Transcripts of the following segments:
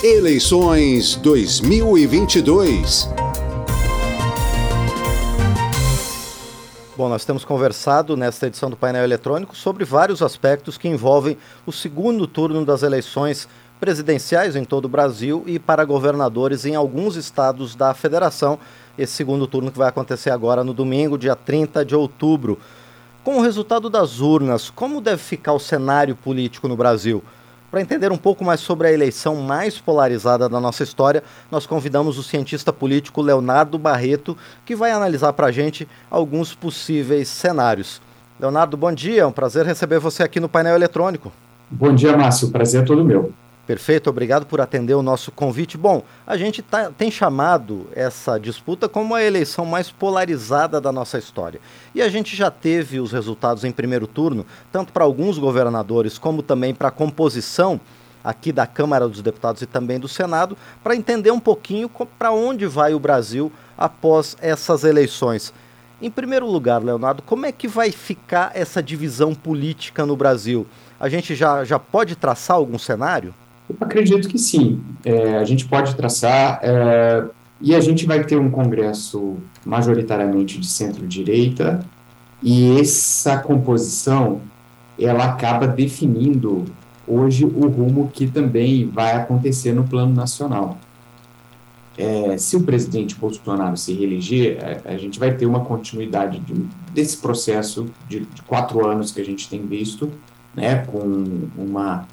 Eleições 2022. Bom, nós temos conversado nesta edição do painel eletrônico sobre vários aspectos que envolvem o segundo turno das eleições presidenciais em todo o Brasil e para governadores em alguns estados da federação. Esse segundo turno que vai acontecer agora no domingo, dia 30 de outubro. Com o resultado das urnas, como deve ficar o cenário político no Brasil? Para entender um pouco mais sobre a eleição mais polarizada da nossa história, nós convidamos o cientista político Leonardo Barreto, que vai analisar para a gente alguns possíveis cenários. Leonardo, bom dia, é um prazer receber você aqui no painel eletrônico. Bom dia, Márcio, o prazer é todo meu. Perfeito, obrigado por atender o nosso convite. Bom, a gente tá, tem chamado essa disputa como a eleição mais polarizada da nossa história. E a gente já teve os resultados em primeiro turno, tanto para alguns governadores como também para a composição aqui da Câmara dos Deputados e também do Senado, para entender um pouquinho para onde vai o Brasil após essas eleições. Em primeiro lugar, Leonardo, como é que vai ficar essa divisão política no Brasil? A gente já, já pode traçar algum cenário? Eu acredito que sim. É, a gente pode traçar é, e a gente vai ter um Congresso majoritariamente de centro-direita e essa composição ela acaba definindo hoje o rumo que também vai acontecer no plano nacional. É, se o presidente Bolsonaro se reeleger, a, é, a, gente vai ter uma continuidade de, desse processo de, de, quatro anos que a gente tem visto, né, com uma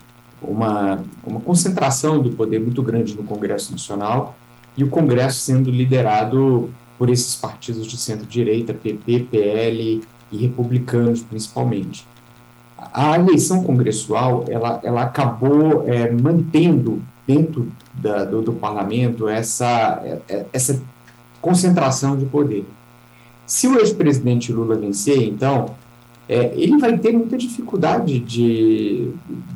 uma, uma concentração do poder muito grande no Congresso Nacional e o Congresso sendo liderado por esses partidos de centro-direita, PP, PL e republicanos principalmente. A eleição congressual ela, ela acabou é, mantendo dentro da, do, do, parlamento essa, é, essa concentração de poder. Se o ex-presidente Lula vencer, então, é, ele vai ter muita dificuldade de,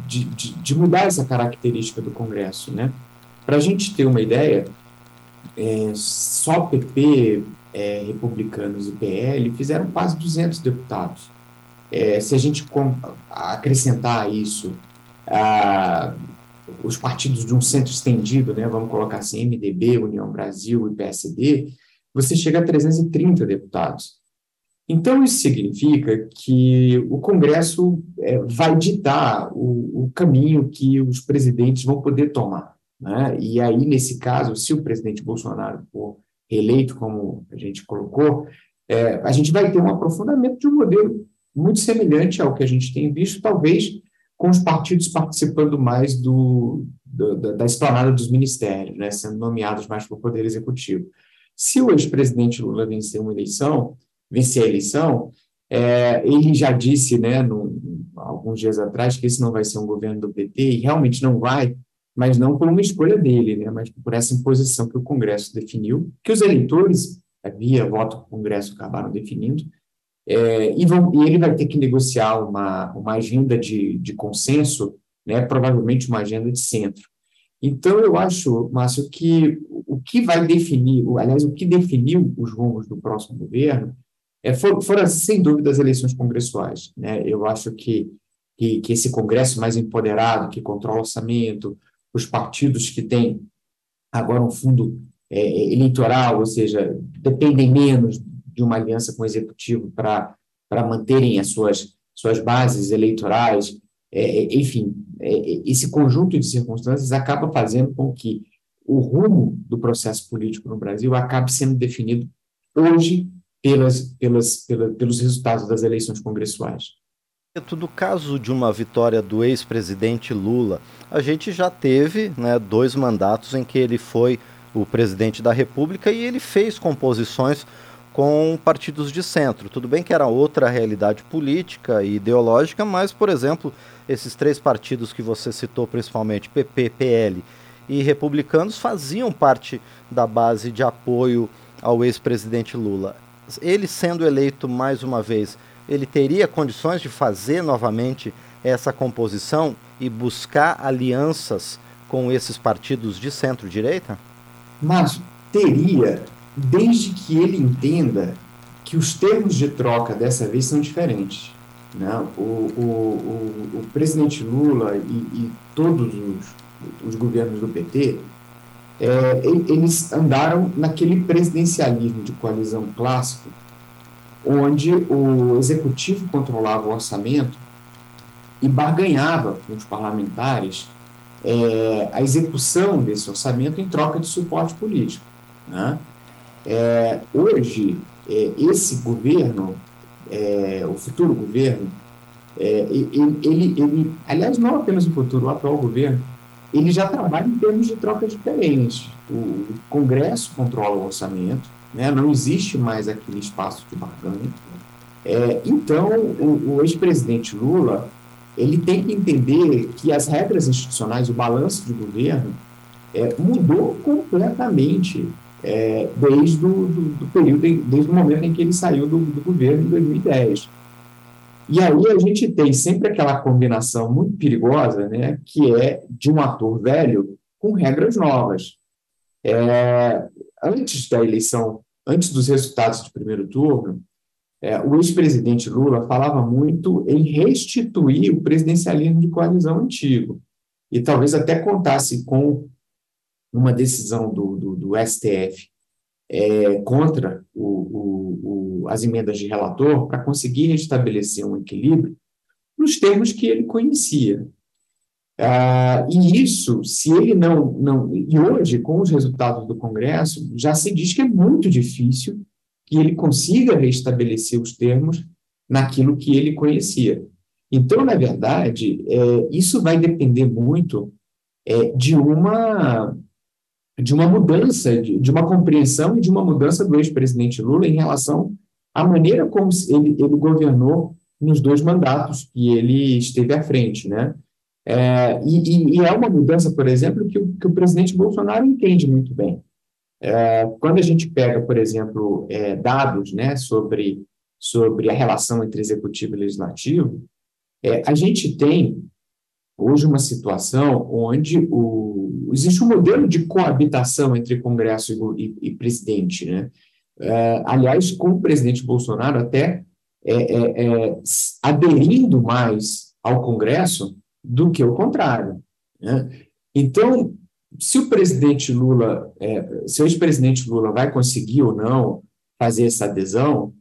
de, de, de, mudar essa característica do Congresso. Né? Para a gente ter uma ideia, é, só PP, é, republicanos e PL fizeram quase 200 deputados. É, se a gente acrescentar isso a, os partidos de um centro estendido, né, vamos colocar assim, MDB, União Brasil e PSD, você chega a 330 deputados. Então, isso significa que o Congresso é, vai ditar o, o, caminho que os presidentes vão poder tomar. Né? E aí, nesse caso, se o presidente Bolsonaro for eleito, como a gente colocou, é, a gente vai ter um aprofundamento de um modelo muito semelhante ao que a gente tem visto, talvez com os partidos participando mais do, do da, da esplanada dos ministérios, né? sendo nomeados mais pelo Poder Executivo. Se o ex-presidente Lula vencer uma eleição, vencer a eleição, é, ele já disse, né, no, alguns dias atrás, que esse não vai ser um governo do PT, e realmente não vai, mas não por uma escolha dele, né, mas por essa imposição que o Congresso definiu, que os eleitores, é, via voto do Congresso, acabaram definindo, é, e, vão, e, ele vai ter que negociar uma, uma agenda de, de consenso, né, provavelmente uma agenda de centro. Então, eu acho, Márcio, que o que vai definir, aliás, o que definiu os rumos do próximo governo é, foram, foram, sem dúvida, as eleições congressuais. Né? Eu acho que, que, que, esse Congresso mais empoderado, que controla o orçamento, os partidos que têm agora um fundo é, eleitoral, ou seja, dependem menos de uma aliança com o Executivo para manterem as suas, suas bases eleitorais, é, é enfim, é, esse conjunto de circunstâncias acaba fazendo com que o rumo do processo político no Brasil acabe sendo definido hoje pelas, pelas, pela, pelos resultados das eleições congressuais. No caso de uma vitória do ex-presidente Lula, a gente já teve né, dois mandatos em que ele foi o presidente da República e ele fez composições com partidos de centro. Tudo bem que era outra realidade política e ideológica, mas, por exemplo, esses três partidos que você citou, principalmente PP, PL e republicanos, faziam parte da base de apoio ao ex-presidente Lula ele sendo eleito mais uma vez, ele teria condições de fazer novamente essa composição e buscar alianças com esses partidos de centro-direita? Mas teria, desde que ele entenda que os termos de troca dessa vez são diferentes. Né? O, o, o, o presidente Lula e, e todos os, os governos do PT, é, eles andaram naquele presidencialismo de coalizão clássico, onde o executivo controlava o orçamento e barganhava com os parlamentares é, a execução desse orçamento em troca de suporte político. Né? É, hoje, é, esse governo, é, o futuro governo, é, ele, ele, aliás, não apenas o futuro, o atual governo, ele já trabalha em termos de trocas diferentes. O Congresso controla o orçamento, né? não existe mais aquele espaço de barganha. É, então, o, o ex-presidente Lula ele tem que entender que as regras institucionais, o balanço de governo, é, mudou completamente é, desde do, do, do, período, desde o momento em que ele saiu do, do governo em 2010. E aí a gente tem sempre aquela combinação muito perigosa, né, que é de um ator velho com regras novas. É, antes da eleição, antes dos resultados do primeiro turno, é, o ex-presidente Lula falava muito em restituir o presidencialismo de coalizão antigo, e talvez até contasse com uma decisão do, do, do STF é, contra o, o, o, as emendas de relator para conseguir restabelecer um equilíbrio nos termos que ele conhecia. Ah, e isso, se ele não, não. E hoje, com os resultados do Congresso, já se diz que é muito difícil que ele consiga restabelecer os termos naquilo que ele conhecia. Então, na verdade, é, isso vai depender muito é, de uma de uma mudança, de, de, uma compreensão e de uma mudança do ex-presidente Lula em relação à maneira como ele, ele governou nos dois mandatos que ele esteve à frente, né? É, e, e, é uma mudança, por exemplo, que o, que o presidente Bolsonaro entende muito bem. É, quando a gente pega, por exemplo, é, dados né, sobre, sobre a relação entre executivo e legislativo, é, a gente tem hoje uma situação onde o, existe um modelo de coabitação entre Congresso e, e, e presidente. Né? É, aliás, com o presidente Bolsonaro até é, é, é, aderindo mais ao Congresso do que o contrário. Né? Então, se o presidente Lula, é, se o ex-presidente Lula vai conseguir ou não fazer essa adesão,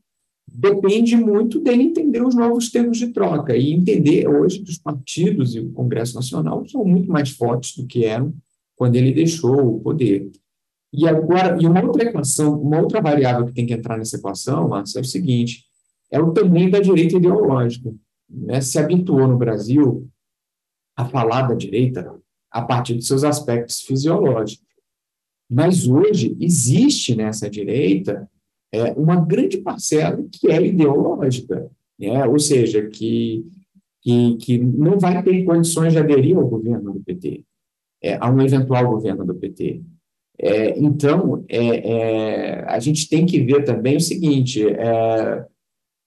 depende muito dele entender os novos termos de troca e entender hoje que os partidos e o Congresso Nacional são muito mais fortes do que eram quando ele deixou o poder. E agora, e uma outra equação, uma outra variável que tem que entrar nessa equação, Márcio, é o seguinte: é o tamanho da direita ideológica. Né? Se habituou no Brasil a falar da direita a partir de seus aspectos fisiológicos. Mas hoje existe nessa direita é, uma grande parcela que é ideológica, né? ou seja, que, que, que não vai ter condições de aderir ao governo do PT, é, a um eventual governo do PT. É, então, é, é, a gente tem que ver também o seguinte: é,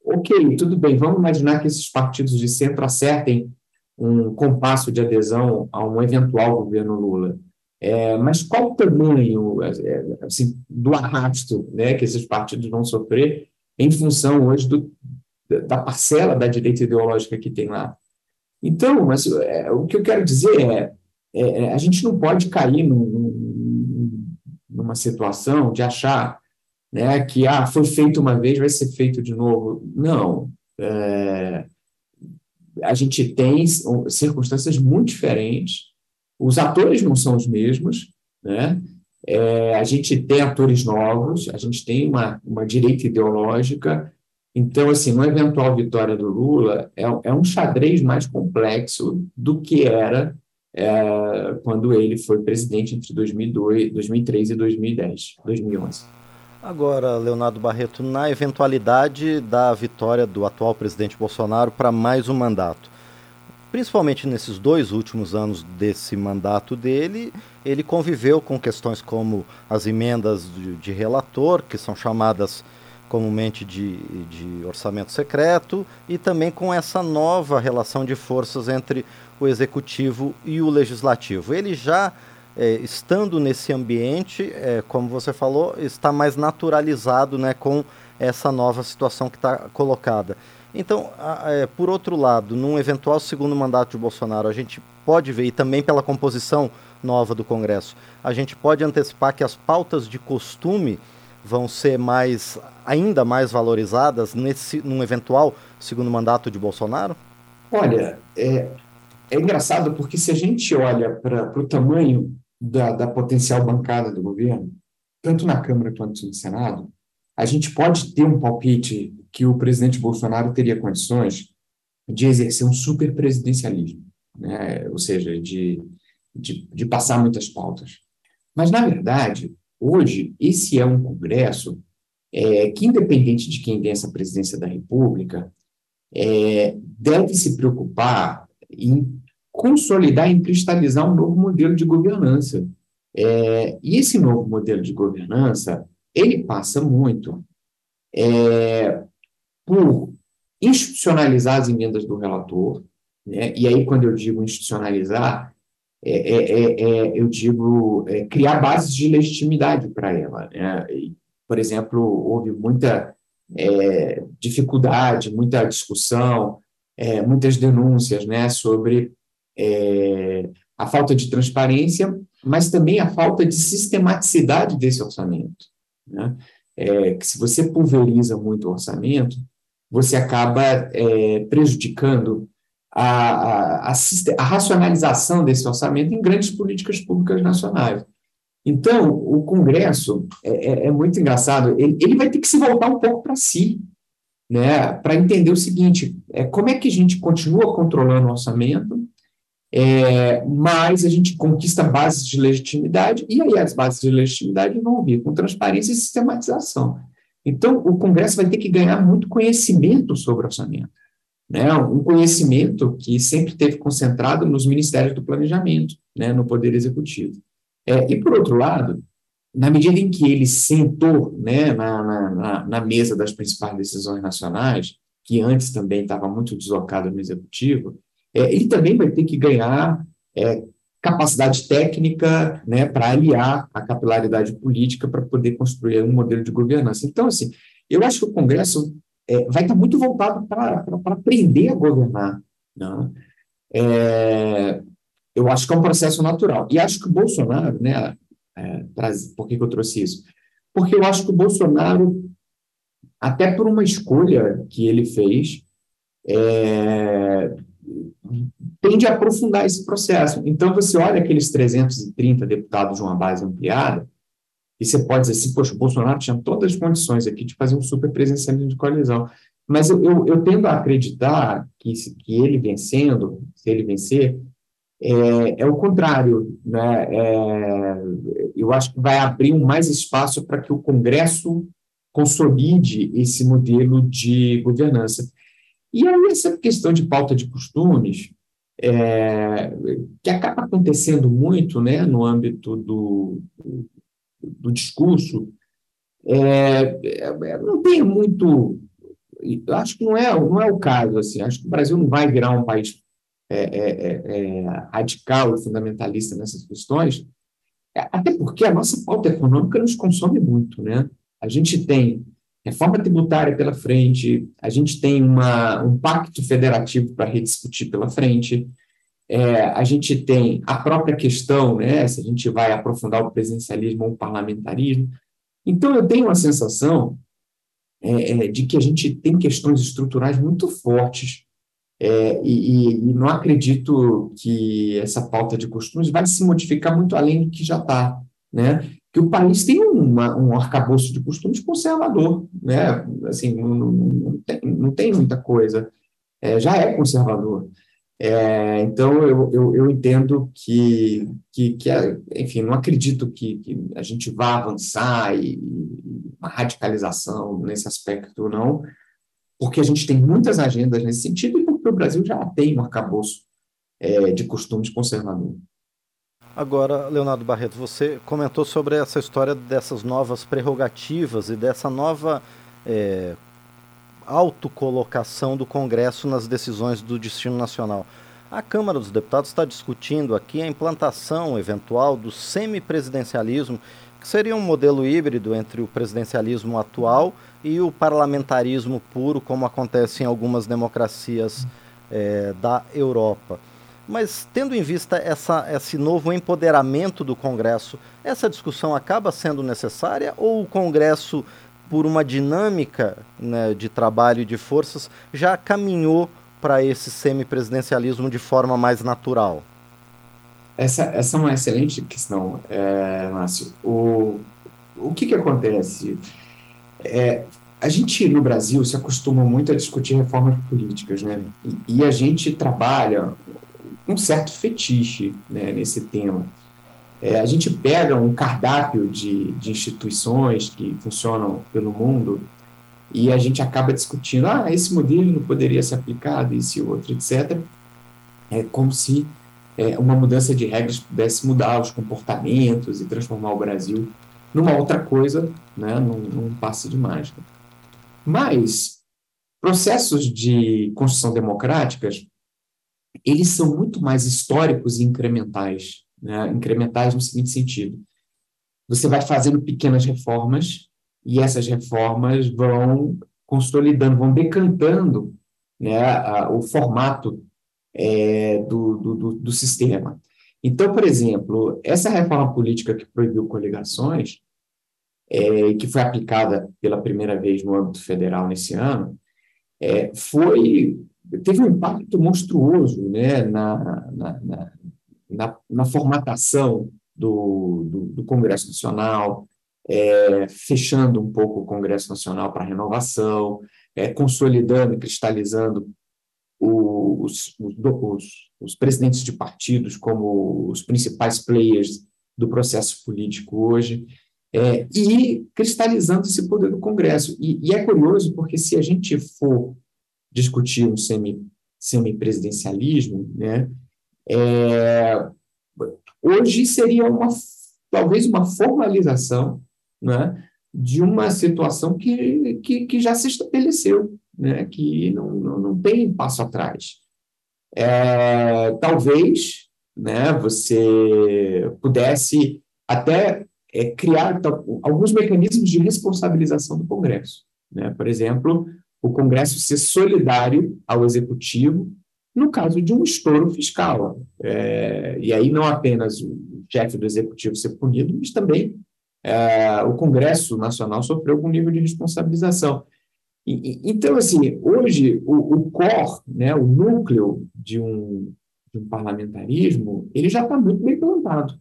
ok, tudo bem, vamos imaginar que esses partidos de centro acertem um compasso de adesão a um eventual governo Lula. É, mas qual o tamanho assim, do arrasto né, que esses partidos vão sofrer em função hoje do, da parcela da direita ideológica que tem lá? Então, mas, o que eu quero dizer é, é, é a gente não pode cair num, num, numa situação de achar né, que ah, foi feito uma vez, vai ser feito de novo. Não. É, a gente tem circunstâncias muito diferentes, os atores não são os mesmos, né? É, a gente tem atores novos, a gente tem uma, uma direita ideológica, então, assim, uma eventual vitória do Lula é, é um xadrez mais complexo do que era é, quando ele foi presidente entre 2002, 2003 e 2010, 2011. Agora, Leonardo Barreto, na eventualidade da vitória do atual presidente Bolsonaro para mais um mandato, principalmente nesses dois últimos anos desse mandato dele, ele conviveu com questões como as emendas de, de relator, que são chamadas comumente de, de, orçamento secreto, e também com essa nova relação de forças entre o executivo e o legislativo. Ele já é, estando nesse ambiente, é, como você falou, está mais naturalizado né, com essa nova situação que está colocada. Então, a, é, por outro lado, num eventual segundo mandato de Bolsonaro, a gente pode ver, e também pela composição nova do Congresso, a gente pode antecipar que as pautas de costume vão ser mais ainda mais valorizadas nesse num eventual segundo mandato de Bolsonaro? Olha, é, é engraçado porque se a gente olha para o tamanho da, da potencial bancada do governo, tanto na Câmara quanto no Senado, a gente pode ter um palpite que o presidente Bolsonaro teria condições de exercer um superpresidencialismo, né? ou seja, de, de, de passar muitas pautas. Mas, na verdade, hoje, esse é um Congresso é, que, independente de quem vença a presidência da República, é, deve se preocupar em consolidar, em cristalizar um novo modelo de governança. É, e esse novo modelo de governança, ele passa muito é, por institucionalizar as emendas do relator, né? e aí, quando eu digo institucionalizar, é, é, é, é eu digo criar bases de legitimidade para ela. Né? E, por exemplo, houve muita dificuldade, muita discussão, muitas denúncias né, sobre a falta de transparência, mas também a falta de sistematicidade desse orçamento. Né? É, que se você pulveriza muito o orçamento, você acaba é, prejudicando a, a, a, racionalização desse orçamento em grandes políticas públicas nacionais. Então, o Congresso é, é, é muito engraçado, ele, ele, vai ter que se voltar um pouco para si, né, para entender o seguinte: é, como é que a gente continua controlando o orçamento, é, mas a gente conquista bases de legitimidade, e aí as bases de legitimidade vão vir com transparência e sistematização. Então, o Congresso vai ter que ganhar muito conhecimento sobre orçamento. Né? Um conhecimento que sempre teve concentrado nos ministérios do planejamento, né? no Poder Executivo. É, e, por outro lado, na medida em que ele sentou né, na, na, na mesa das principais decisões nacionais, que antes também estava muito deslocado no Executivo, é, ele também vai ter que ganhar é, capacidade técnica né, para aliar a capilaridade política para poder construir um modelo de governança. Então, assim, eu acho que o Congresso é, vai estar muito voltado para aprender a governar. Né? É, eu acho que é um processo natural. E acho que o Bolsonaro, né, é, por que, que eu trouxe isso? Porque eu acho que o Bolsonaro, até por uma escolha que ele fez, é, tende a aprofundar esse processo. Então, você olha aqueles 330 deputados de uma base ampliada, e você pode dizer assim, poxa, o Bolsonaro tinha todas as condições aqui de fazer um super presencialismo de coalizão. Mas eu, eu, eu tendo a acreditar que, que ele vencendo, se ele vencer, é, é o contrário. Né? É, eu acho que vai abrir mais espaço para que o Congresso consolide esse modelo de governança. E aí, essa questão de pauta de costumes, é, que acaba acontecendo muito né, no âmbito do, do discurso, é, é, não tem muito. Acho que não é, não é o caso. Assim, acho que o Brasil não vai virar um país é, é, é, radical e fundamentalista nessas questões, até porque a nossa pauta econômica nos consome muito. Né? A gente tem reforma tributária pela frente, a gente tem uma, um pacto federativo para rediscutir pela frente, é, a gente tem a própria questão, né, se a gente vai aprofundar o presidencialismo ou o parlamentarismo. Então, eu tenho uma sensação é, é de que a gente tem questões estruturais muito fortes é, e, e, não acredito que essa pauta de costumes vai se modificar muito além do que já está. Né? que o país tem uma, um arcabouço de costumes conservador, né? Assim, não, não, não, tem, não tem, muita coisa, é, já é conservador. É, então, eu, eu, eu, entendo que, que, que, enfim, não acredito que, que a gente vá avançar e, e uma radicalização nesse aspecto, não, porque a gente tem muitas agendas nesse sentido e porque o Brasil já tem um arcabouço é, de costumes conservador. Agora, Leonardo Barreto, você comentou sobre essa história dessas novas prerrogativas e dessa nova é, autocolocação do Congresso nas decisões do destino nacional. A Câmara dos Deputados está discutindo aqui a implantação eventual do semipresidencialismo, que seria um modelo híbrido entre o presidencialismo atual e o parlamentarismo puro, como acontece em algumas democracias é, da Europa. Mas tendo em vista essa, esse novo empoderamento do Congresso, essa discussão acaba sendo necessária ou o Congresso, por uma dinâmica né, de trabalho e de forças, já caminhou para esse semipresidencialismo de forma mais natural? Essa, essa é uma excelente questão, é, Márcio. O, o que, que acontece? É, a gente no Brasil se acostuma muito a discutir reformas políticas, né? E, e a gente trabalha um certo fetiche né, nesse tema. É, a gente pega um cardápio de, de instituições que funcionam pelo mundo e a gente acaba discutindo, ah, esse modelo não poderia ser aplicado, esse outro, etc. É como se é, uma mudança de regras pudesse mudar os comportamentos e transformar o Brasil numa outra coisa, né, num, num passe de mágica. Mas processos de construção democráticas, eles são muito mais históricos e incrementais, né? incrementais no seguinte sentido. Você vai fazendo pequenas reformas e essas reformas vão consolidando, vão decantando né, a, o formato é, do, do, do sistema. Então, por exemplo, essa reforma política que proibiu coligações, é, que foi aplicada pela primeira vez no âmbito federal nesse ano, é, foi teve um impacto monstruoso né, na, na, na, na, na formatação do, do, do, Congresso Nacional, é, fechando um pouco o Congresso Nacional para renovação, é, consolidando e cristalizando os, os, os, presidentes de partidos como os principais players do processo político hoje, é, e cristalizando esse poder do Congresso. E, e, é curioso porque se a gente for discutir um semi, semipresidencialismo, né, é, hoje seria uma, talvez uma formalização né, de uma situação que, que, que já se estabeleceu né, que não, não, não tem passo atrás. É, talvez né, você pudesse até é, criar alguns mecanismos de responsabilização do Congresso. Né? Por exemplo, o Congresso ser solidário ao Executivo no caso de um estouro fiscal. É, e aí não apenas o chefe do Executivo ser punido, mas também é, o Congresso Nacional sofreu algum nível de responsabilização. Então, assim, hoje o, o core, né, o núcleo de um, de um parlamentarismo, ele já está muito bem plantado.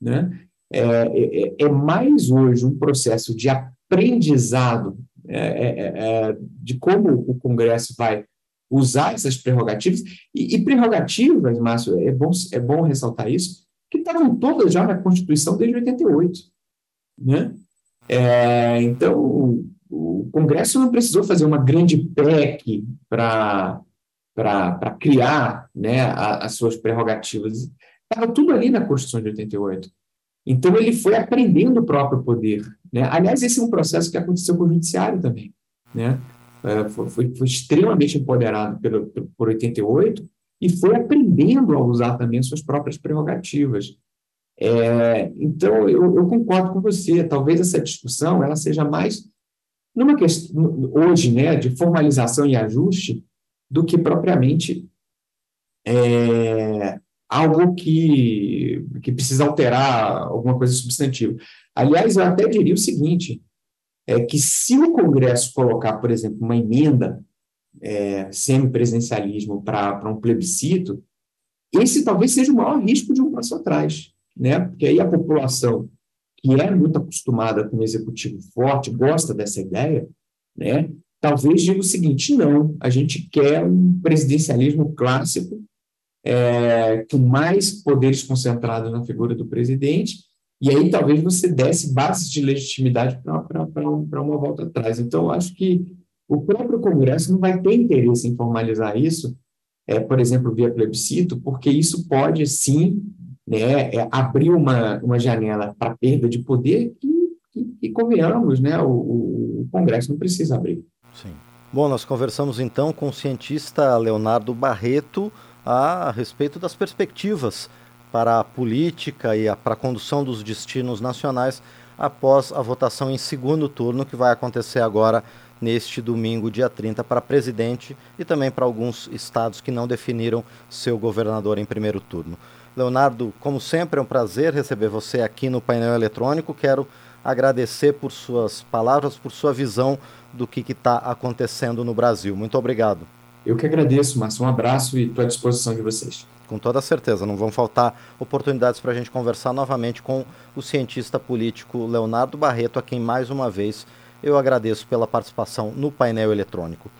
Né? É, é, é, mais hoje um processo de aprendizado é, é, é, de como o Congresso vai usar essas prerrogativas, e, e prerrogativas, Márcio, é bom, é bom ressaltar isso, que estavam todas já na Constituição desde 88. Né? É, então, o Congresso não precisou fazer uma grande PEC para criar né, a, as suas prerrogativas. Estava tudo ali na Constituição de 88. Então, ele foi aprendendo o próprio poder. Né? Aliás, esse é um processo que aconteceu com o Judiciário também. Né? É, foi, foi, foi, extremamente empoderado pelo, por 88 e foi aprendendo a usar também as suas próprias prerrogativas. É, então, eu, eu, concordo com você. Talvez essa discussão ela seja mais numa questão, hoje, né, de formalização e ajuste, do que propriamente é, algo que, que precisa alterar alguma coisa substantiva. Aliás, eu até diria o seguinte, é que se o Congresso colocar, por exemplo, uma emenda é, semipresidencialismo para um plebiscito, esse talvez seja o maior risco de um passo atrás, né? porque aí a população que é muito acostumada com o executivo forte, gosta dessa ideia, né, talvez diga o seguinte: não, a gente quer um presidencialismo clássico, é, com mais poderes concentrados na figura do presidente, e aí talvez você desse bases de legitimidade para uma volta atrás. Então, acho que o próprio Congresso não vai ter interesse em formalizar isso, é, por exemplo, via plebiscito, porque isso pode sim né, é, abriu uma, uma janela para perda de poder e, convenhamos, né, o, o, Congresso não precisa abrir. Sim. Bom, nós conversamos então com o cientista Leonardo Barreto a respeito das perspectivas para a política e a, para a condução dos destinos nacionais após a votação em segundo turno que vai acontecer agora neste domingo, dia 30, para presidente e também para alguns estados que não definiram seu governador em primeiro turno. Leonardo, como sempre, é um prazer receber você aqui no painel eletrônico. Quero agradecer por suas palavras, por sua visão do que está acontecendo no Brasil. Muito obrigado. Eu que agradeço, Márcio. Um abraço e estou à disposição de vocês. Com toda certeza, não vão faltar oportunidades para a gente conversar novamente com o cientista político Leonardo Barreto, a quem mais uma vez eu agradeço pela participação no painel eletrônico.